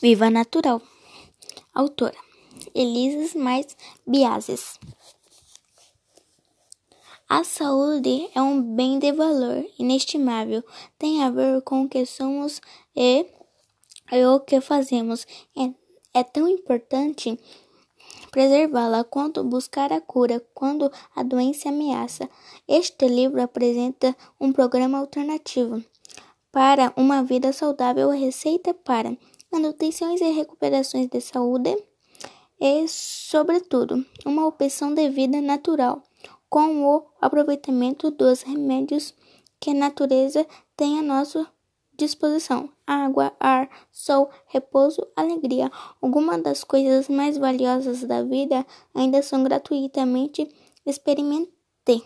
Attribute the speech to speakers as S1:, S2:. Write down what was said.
S1: Viva Natural. Autora Elises Mais Biases. A saúde é um bem de valor inestimável. Tem a ver com o que somos e, e o que fazemos. É, é tão importante preservá-la quanto buscar a cura quando a doença ameaça. Este livro apresenta um programa alternativo para uma vida saudável, receita para manutenções e recuperações de saúde e, sobretudo, uma opção de vida natural, com o aproveitamento dos remédios que a natureza tem à nossa disposição: água, ar, sol, repouso, alegria. Algumas das coisas mais valiosas da vida ainda são gratuitamente experimentei.